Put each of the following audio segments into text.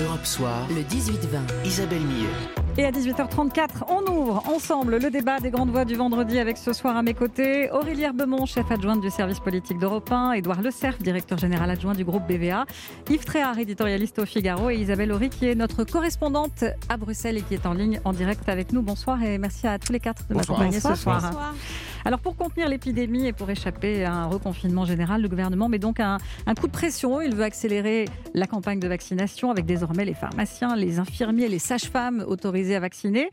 Europe Soir, le 18-20. Isabelle Millet. Et à 18h34, on ouvre ensemble le débat des grandes voix du vendredi avec ce soir à mes côtés Aurélie Herbemont, chef adjointe du service politique d'Europe 1, Édouard Le Cerf, directeur général adjoint du groupe BVA, Yves Tréhard, éditorialiste au Figaro et Isabelle Horry qui est notre correspondante à Bruxelles et qui est en ligne en direct avec nous. Bonsoir et merci à tous les quatre de m'accompagner ce soir. Bonsoir. Alors pour contenir l'épidémie et pour échapper à un reconfinement général, le gouvernement met donc un, un coup de pression. Il veut accélérer la campagne de vaccination avec désormais les pharmaciens, les infirmiers, les sages-femmes autorisés à vacciner.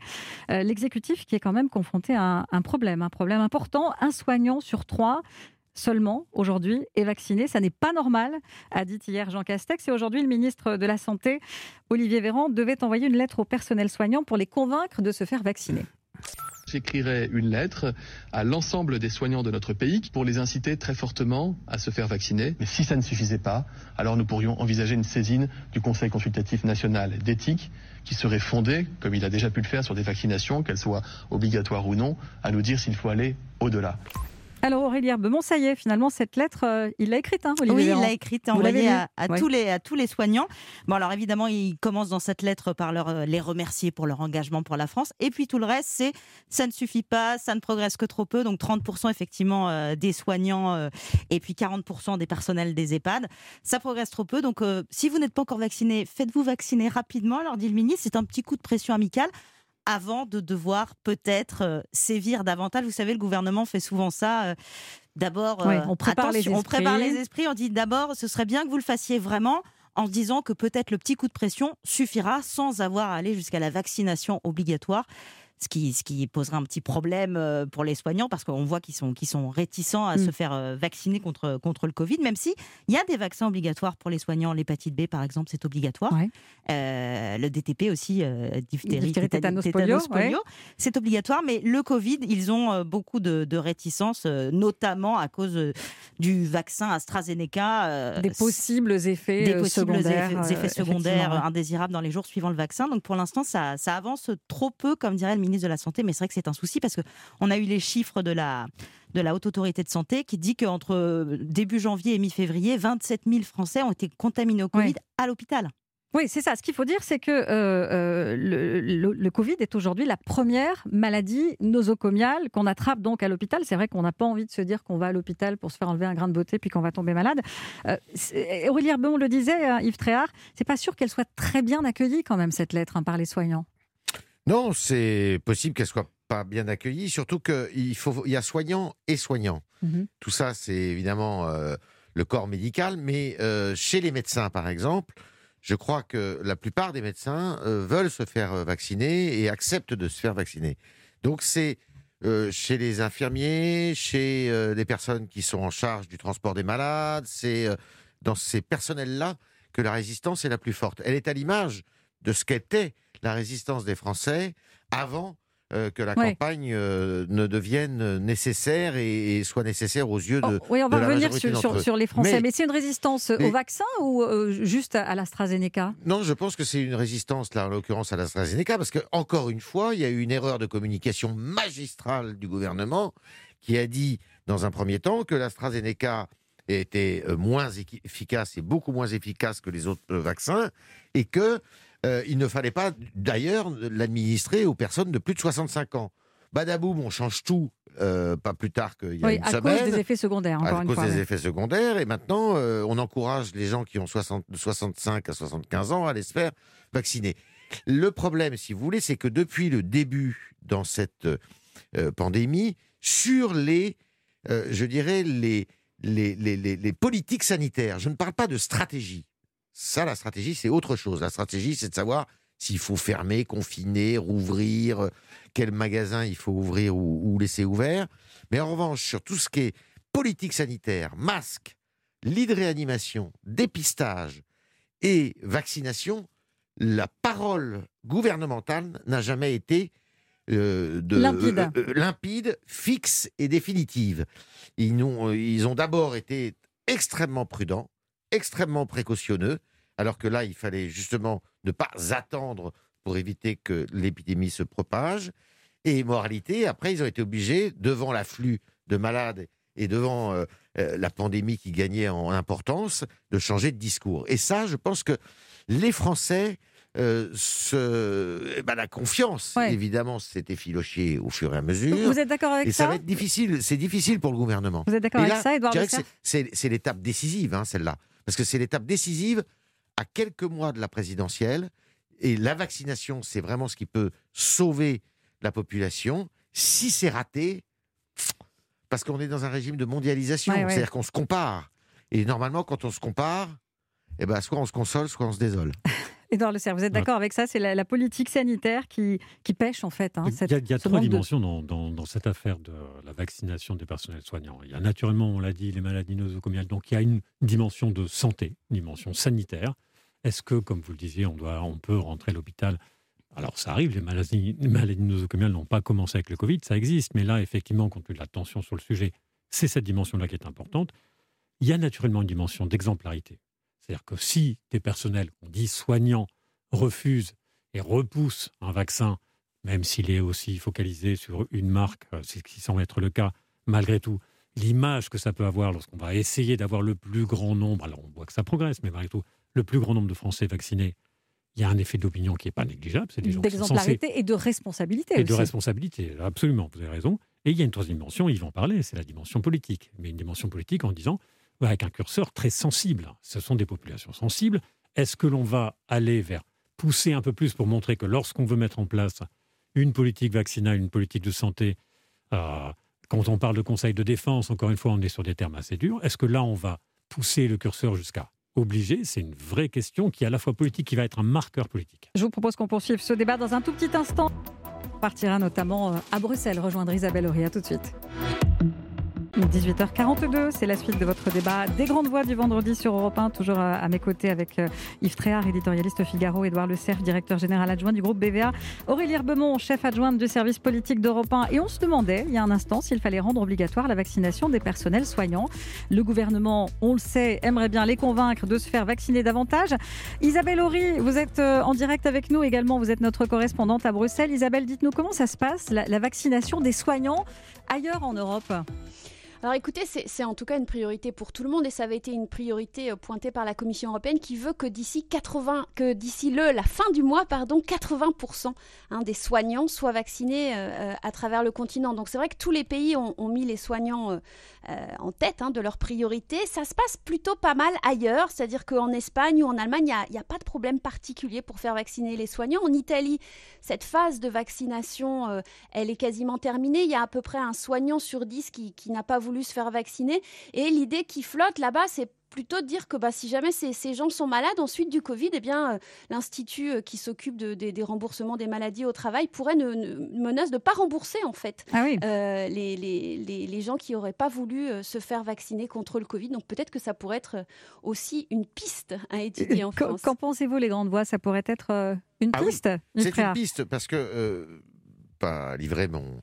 Euh, L'exécutif qui est quand même confronté à un, problème, un problème important. Un soignant sur trois seulement aujourd'hui est vacciné. Ça n'est pas normal, a dit hier Jean Castex. Et aujourd'hui, le ministre de la Santé, Olivier Véran, devait envoyer une lettre au personnel soignant pour les convaincre de se faire vacciner. J'écrirai une lettre à l'ensemble des soignants de notre pays pour les inciter très fortement à se faire vacciner. Mais si ça ne suffisait pas, alors nous pourrions envisager une saisine du Conseil consultatif national d'éthique qui serait fondé, comme il a déjà pu le faire sur des vaccinations, qu'elles soient obligatoires ou non, à nous dire s'il faut aller au-delà. Alors Aurélie Herbemont, ça y est, finalement, cette lettre, euh, il l'a écrite, hein, Olivier Oui, il l'a écrite, envoyée à, à tous les, à tous les soignants. Bon, alors évidemment, il commence dans cette lettre par leur, euh, les remercier pour leur engagement pour la France. Et puis tout le reste, c'est ça ne suffit pas, ça ne progresse que trop peu. Donc 30% effectivement euh, des soignants et puis 40% des personnels des EHPAD. Ça progresse trop peu. Donc si vous n'êtes pas encore vacciné, faites-vous vacciner rapidement, leur dit le ministre. C'est un petit coup de pression amical avant de devoir peut-être euh, sévir davantage. Vous savez, le gouvernement fait souvent ça. Euh, d'abord, euh, on, prépare les on prépare les esprits. On dit d'abord, ce serait bien que vous le fassiez vraiment en se disant que peut-être le petit coup de pression suffira sans avoir à aller jusqu'à la vaccination obligatoire ce qui, ce qui poserait un petit problème euh, pour les soignants parce qu'on voit qu'ils sont, réticents à mm. se faire euh, vacciner contre, contre le Covid, même si il y a des vaccins obligatoires pour les soignants. L'hépatite B, par exemple, c'est obligatoire. Euh, le DTP aussi, diphtérie, tétanos, polio, c'est obligatoire. Mais le Covid, ils ont beaucoup de, de réticences, notamment à cause du vaccin AstraZeneca. des possibles effets des possibles secondaires, effets, secondaires indésirables dans les jours suivant le vaccin. Donc pour l'instant, ça, ça avance trop peu, comme dirait le ministre de la Santé, mais c'est vrai que c'est un souci parce qu'on a eu les chiffres de la, de la Haute Autorité de Santé qui dit qu'entre euh, début janvier et mi-février, 27 000 Français ont été contaminés au Covid à l'hôpital. Oui, c'est ça. Ce qu'il faut dire, c'est que euh, euh, le, Covid est aujourd'hui la première maladie nosocomiale qu'on attrape donc à l'hôpital. C'est vrai qu'on n'a pas envie de se dire qu'on va à l'hôpital pour se faire enlever un grain de beauté puis qu'on va tomber malade. Euh, Aurélie Herbon le disait, hein, Yves Tréhard, c'est pas sûr qu'elle soit très bien accueillie quand même cette lettre hein, par les soignants. Non, c'est possible qu'elle soit pas bien accueillie, surtout qu'il faut, il y a soignants et soignants. Mhm. Tout ça, c'est évidemment euh, le corps médical, mais euh, chez les médecins, par exemple, je crois que la plupart des médecins euh, veulent se faire vacciner et acceptent de se faire vacciner. Donc c'est chez les infirmiers, chez les personnes qui sont en charge du transport des malades, c'est dans ces personnels-là que la résistance est la plus forte. Elle est à l'image de ce qu'était la résistance des Français avant euh, que la campagne euh, ne devienne nécessaire et, soit nécessaire aux yeux de. Oh, oui, on va revenir sur, sur, les Français. Mais, c'est une résistance au vaccin ou euh, juste à, l'AstraZeneca? Non, je pense que c'est une résistance, là, en l'occurrence, à l'AstraZeneca, parce que, encore une fois, il y a eu une erreur de communication magistrale du gouvernement qui a dit, dans un premier temps, que l'AstraZeneca était moins efficace et beaucoup moins efficace que les autres vaccins et que euh, il ne fallait pas d'ailleurs l'administrer aux personnes de plus de 65 ans. Badaboum, on change tout, euh, pas plus tard qu'il y a une semaine. À cause des effets secondaires, encore à cause des effets secondaires. Et maintenant, euh, on encourage les gens qui ont 60, de 65 à 75 ans à aller se faire vacciner. Le problème, si vous voulez, c'est que depuis le début dans cette pandémie, sur les, je dirais, les, les, les, les politiques sanitaires, je ne parle pas de stratégie. Ça, la stratégie, c'est autre chose. La stratégie, c'est de savoir s'il faut fermer, confiner, rouvrir, euh, quel magasin il faut ouvrir ou, laisser ouvert. Mais en revanche, sur tout ce qui est politique sanitaire, masque, lit de réanimation, dépistage et vaccination, la parole gouvernementale n'a jamais été euh, de, limpide. Euh, limpide. fixe et définitive. Ils ont, ils ont d'abord été extrêmement prudents, extrêmement précautionneux, alors que là, il fallait justement ne pas attendre pour éviter que l'épidémie se propage. Et moralité, après, ils ont été obligés, devant l'afflux de malades et devant euh, euh, la pandémie qui gagnait en importance, de changer de discours. Et ça, je pense que Les Français euh, ce, eh ben, la confiance, évidemment, s'est effilochée au fur et à mesure. Vous êtes d'accord avec ça Et ça va être difficile. C'est difficile pour le gouvernement. Vous êtes d'accord avec ça, Edouard C'est l'étape décisive, hein, celle-là, parce que c'est l'étape décisive à quelques mois de la présidentielle. Et la vaccination, c'est vraiment ce qui peut sauver la population. Si c'est raté, parce qu'on est dans un régime de mondialisation, c'est-à-dire qu'on se compare. Et normalement, quand on se compare, eh ben, soit on se console, soit on se désole. Edouard Le Serre, vous êtes d'accord avec ça? C'est la, politique sanitaire qui, qui pêche en fait. Hein, il y a, trois dimensions dans, dans, cette affaire de la vaccination des personnels soignants. Il y a naturellement, on l'a dit, les maladies nosocomiales. Donc il y a une dimension de santé, une dimension sanitaire. Est-ce que, comme vous le disiez, on, peut rentrer à l'hôpital? Alors ça arrive, les maladies, maladies nosocomiales n'ont pas commencé avec le Covid, ça existe, mais là, effectivement, compte tenu de la tension sur le sujet, c'est cette dimension-là qui est importante. Il y a naturellement une dimension d'exemplarité. C'est-à-dire que si des personnels, on dit soignants, refusent et repoussent un vaccin, même s'il est aussi focalisé sur une marque, euh, ce qui semble être le cas, malgré tout, l'image que ça peut avoir lorsqu'on va essayer d'avoir le plus grand nombre, alors on voit que ça progresse, mais malgré tout, le plus grand nombre de Français vaccinés, il y a un effet d'opinion qui n'est pas négligeable. C'est des gens D'exemplarité et de responsabilité. Et de responsabilité, absolument, vous avez raison. Et il y a une troisième dimension, ils vont parler, c'est la dimension politique. Mais une dimension politique en disant, avec un curseur très sensible. Ce sont des populations sensibles. Est-ce que l'on va aller vers pousser un peu plus pour montrer que lorsqu'on veut mettre en place une politique vaccinale, une politique de santé, euh, quand on parle de conseil de défense, encore une fois, on est sur des termes assez durs. Est-ce que là, on va pousser le curseur jusqu'à obliger? C'est une vraie question qui est à la fois politique, qui va être un marqueur politique. Je vous propose qu'on poursuive ce débat dans un tout petit instant. On partira notamment euh, à Bruxelles rejoindre Isabelle Auria tout de suite. 18h42, c'est la suite de votre débat des grandes voix du vendredi sur Europe 1, toujours à mes côtés avec euh, Yves Tréhard, éditorialiste Figaro, Édouard Le Cerf, directeur général adjoint du groupe BVA, Aurélie Herbemont, chef adjointe du service politique d'Europe 1. Et on se demandait, il y a un instant, s'il fallait rendre obligatoire la vaccination des personnels soignants. Le gouvernement, on le sait, aimerait bien les convaincre de se faire vacciner davantage. Isabelle Horry, vous êtes euh, en direct avec nous également, vous êtes notre correspondante à Bruxelles. Isabelle, dites-nous comment ça se passe, la vaccination des soignants ailleurs en Europe? Alors écoutez, c'est en tout cas une priorité pour tout le monde et ça avait été une priorité euh, pointée par la Commission européenne qui veut que d'ici 80, que d'ici le la fin du mois, pardon, 80% hein, des soignants soient vaccinés euh, euh, à travers le continent. Donc c'est vrai que tous les pays ont, mis les soignants en tête hein, de leurs priorités. Ça se passe plutôt pas mal ailleurs, c'est-à-dire qu'en Espagne ou en Allemagne, il n'y a, pas de problème particulier pour faire vacciner les soignants. En Italie, cette phase de vaccination, elle est quasiment terminée. Il y a à peu près un soignant sur dix qui, qui n'a pas voulu se faire vacciner. Et l'idée qui flotte là-bas, c'est plutôt de dire que bah, si jamais ces, ces, gens sont malades ensuite du Covid, eh bien euh, l'institut euh, qui s'occupe de, des remboursements des maladies au travail pourrait ne, menace de ne pas rembourser en fait ah euh, les, les, les, gens qui n'auraient pas voulu se faire vacciner contre le Covid. Donc peut-être que ça pourrait être aussi une piste à étudier en France. Qu'en pensez-vous les grandes voix? Ça pourrait être une ah piste C'est une piste parce que pas livrer mon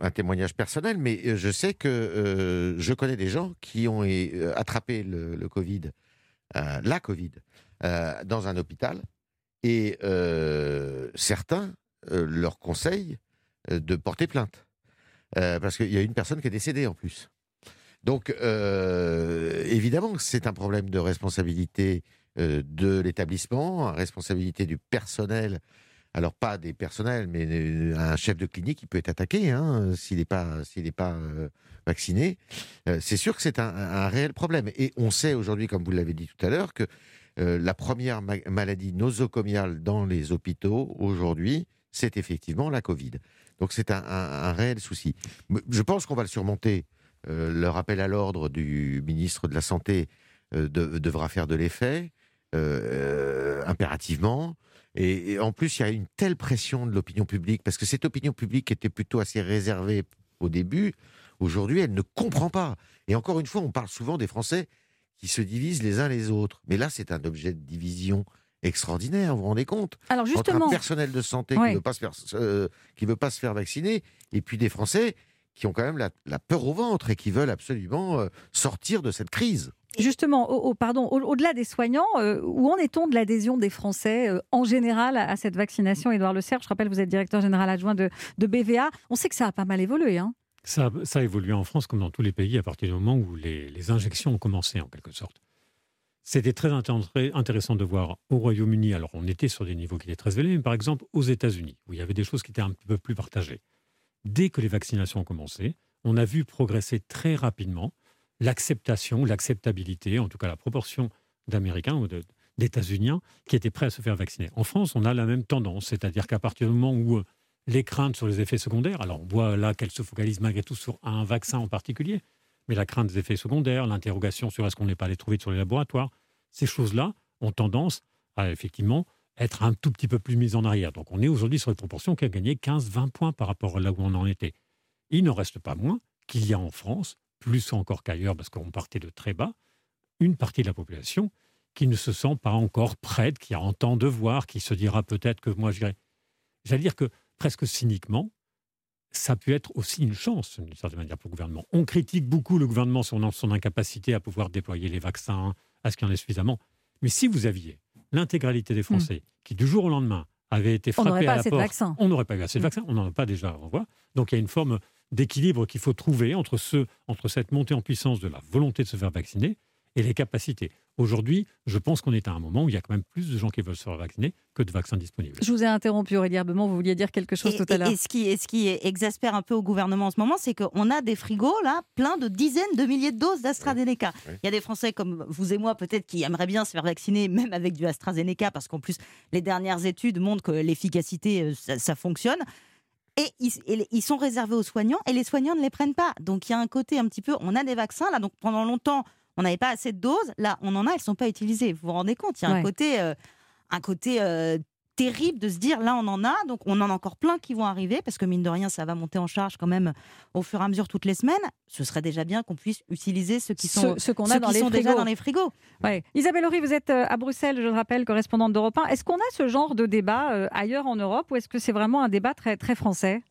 un témoignage personnel, mais euh, je sais que euh, je connais des gens qui ont euh, attrapé le, Covid, la Covid, dans un hôpital, et certains leur conseillent de porter plainte, parce qu'il y a une personne qui est décédée en plus. Donc, évidemment, c'est un problème de responsabilité de l'établissement, responsabilité du personnel alors pas des personnels, mais euh, un chef de clinique qui peut être attaqué hein, s'il n'est pas, s'il n'est pas euh, vacciné. Euh, c'est sûr que c'est un, réel problème. Et on sait aujourd'hui, comme vous l'avez dit tout à l'heure, que la première maladie nosocomiale dans les hôpitaux aujourd'hui, c'est effectivement la Covid. Donc c'est un, réel souci. Je pense qu'on va le surmonter. le rappel à l'ordre du ministre de la Santé devra faire de l'effet impérativement. Et, en plus, il y a une telle pression de l'opinion publique, parce que cette opinion publique était plutôt assez réservée au début, aujourd'hui, elle ne comprend pas. Et encore une fois, on parle souvent des Français qui se divisent les uns les autres. Mais là, c'est un objet de division extraordinaire, vous vous rendez compte? Alors justement, Entre un personnel de santé qui ne veut, pas se faire, euh, veut pas se faire vacciner, et puis des Français qui ont quand même la, peur au ventre et qui veulent absolument euh, sortir de cette crise. Justement, au, pardon, au-delà des soignants, euh, où en est-on de l'adhésion des Français euh, en général à, cette vaccination Édouard Le Serre, je rappelle, vous êtes directeur général adjoint de, BVA. On sait que ça a pas mal évolué. Hein ça, a évolué en France comme dans tous les pays à partir du moment où les, injections ont commencé en quelque sorte. C'était très intéressant de voir au Royaume-Uni, alors on était sur des niveaux qui étaient très élevés, mais par exemple aux États-Unis, où il y avait des choses qui étaient un peu plus partagées. Dès que les vaccinations ont commencé, on a vu progresser très rapidement l'acceptation, l'acceptabilité, en tout cas la proportion d'Américains ou d'États-Uniens qui étaient prêts à se faire vacciner. En France, on a la même tendance, c'est-à-dire qu'à partir du moment où euh, les craintes sur les effets secondaires, alors on voit là qu'elles se focalisent malgré tout sur un vaccin en particulier, mais la crainte des effets secondaires, l'interrogation sur est-ce qu'on n'est pas allé trouver sur les laboratoires, ces choses-là ont tendance à effectivement être un tout petit peu plus mises en arrière. Donc on est aujourd'hui sur une proportion qui a gagné 15-20 points par rapport à là où on en était. Il n'en reste pas moins qu'il y a en France, plus encore qu'ailleurs parce qu'on partait de très bas, une partie de la population qui ne se sent pas encore prête, qui entend de voir, qui se dira peut-être que moi, j'allais dire que presque cyniquement, ça peut être aussi une chance, d'une certaine manière, pour le gouvernement. On critique beaucoup le gouvernement sur son incapacité à pouvoir déployer les vaccins, à ce qu'il y en ait suffisamment. Mais si vous aviez l'intégralité des Français hmm. qui, du jour au lendemain, avaient été frappés à la porte, on n'aurait pas eu assez de hmm. vaccins, on n'en a pas déjà, on voit. Donc il y a une forme d'équilibre qu'il faut trouver entre, ce, entre cette montée en puissance de la volonté de se faire vacciner et les capacités. Aujourd'hui, je pense qu'on est à un moment où il y a quand même plus de gens qui veulent se faire vacciner que de vaccins disponibles. Je vous ai interrompu, Aurélie vous vouliez dire quelque chose tout à l'heure. Et, ce qui, ce qui exaspère un peu au gouvernement en ce moment, c'est qu'on a des frigos là, plein de dizaines de milliers de doses d'AstraZeneca. Il y a des Français comme vous et moi peut-être qui aimeraient bien se faire vacciner même avec du AstraZeneca parce qu'en plus les dernières études montrent que l'efficacité, euh, ça, ça fonctionne. Et ils, ils, sont réservés aux soignants et les soignants ne les prennent pas. Donc il y a un côté un petit peu, on a des vaccins là, donc pendant longtemps on n'avait pas assez de doses. Là, on en a, elles ne sont pas utilisées. Vous vous rendez compte Il y a un côté, euh, un côté euh, terrible de se dire là, on en a. Donc, on en a encore plein qui vont arriver parce que, mine de rien, ça va monter en charge quand même au fur et à mesure toutes les semaines. Ce serait déjà bien qu'on puisse utiliser ceux qui sont, ce, qu'on a dans les sont déjà dans les frigos. Ouais. Isabelle Horry, vous êtes euh, à Bruxelles, je le rappelle, correspondante d'Europe 1. Est-ce qu'on a ce genre de débat ailleurs en Europe ou est-ce que c'est vraiment un débat très, très français?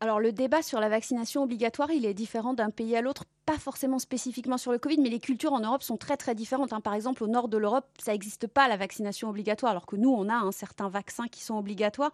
Alors le débat sur la vaccination obligatoire, il est différent d'un pays à l'autre pas forcément spécifiquement sur le Covid, mais les cultures en Europe sont très très différentes. Hein. Par exemple, au nord de l'Europe, ça n'existe pas la vaccination obligatoire, alors que nous, on a un certain vaccins qui sont obligatoires,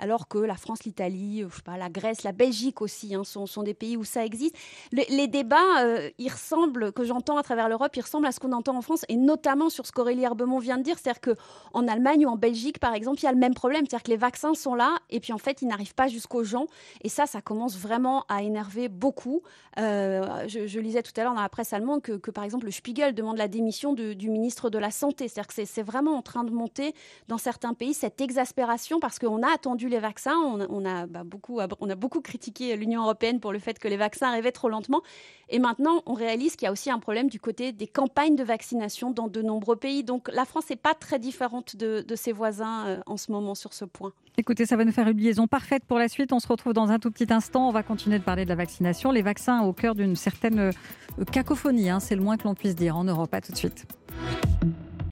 alors que la France, l'Italie, euh, la Grèce, la Belgique aussi hein, sont, sont, des pays où ça existe. les débats, euh, ils ressemblent, que j'entends à travers l'Europe, ils ressemblent à ce qu'on entend en France, et notamment sur ce qu'Aurélie Herbemont vient de dire, c'est-à-dire qu'en Allemagne ou en Belgique, par exemple, il y a le même problème, c'est-à-dire que les vaccins sont là, et puis en fait, ils n'arrivent pas jusqu'aux gens, et ça, ça commence vraiment à énerver beaucoup. Euh, je, je lisais tout à l'heure dans la presse allemande que, par exemple, le Spiegel demande la démission du ministre de la Santé. C'est-à-dire que c'est vraiment en train de monter dans certains pays cette exaspération parce qu'on a attendu les vaccins, on, a, bah, beaucoup, on a beaucoup critiqué l'Union européenne pour le fait que les vaccins arrivaient trop lentement. Et maintenant, on réalise qu'il y a aussi un problème du côté des campagnes de vaccination dans de nombreux pays. Donc la France n'est pas très différente de, ses voisins euh, en ce moment sur ce point. Écoutez, ça va nous faire une liaison parfaite pour la suite. On se retrouve dans un tout petit instant. On va continuer de parler de la vaccination. Les vaccins au cœur d'une certaine euh, cacophonie, hein, c'est le moins que l'on puisse dire en Europe. À tout de suite.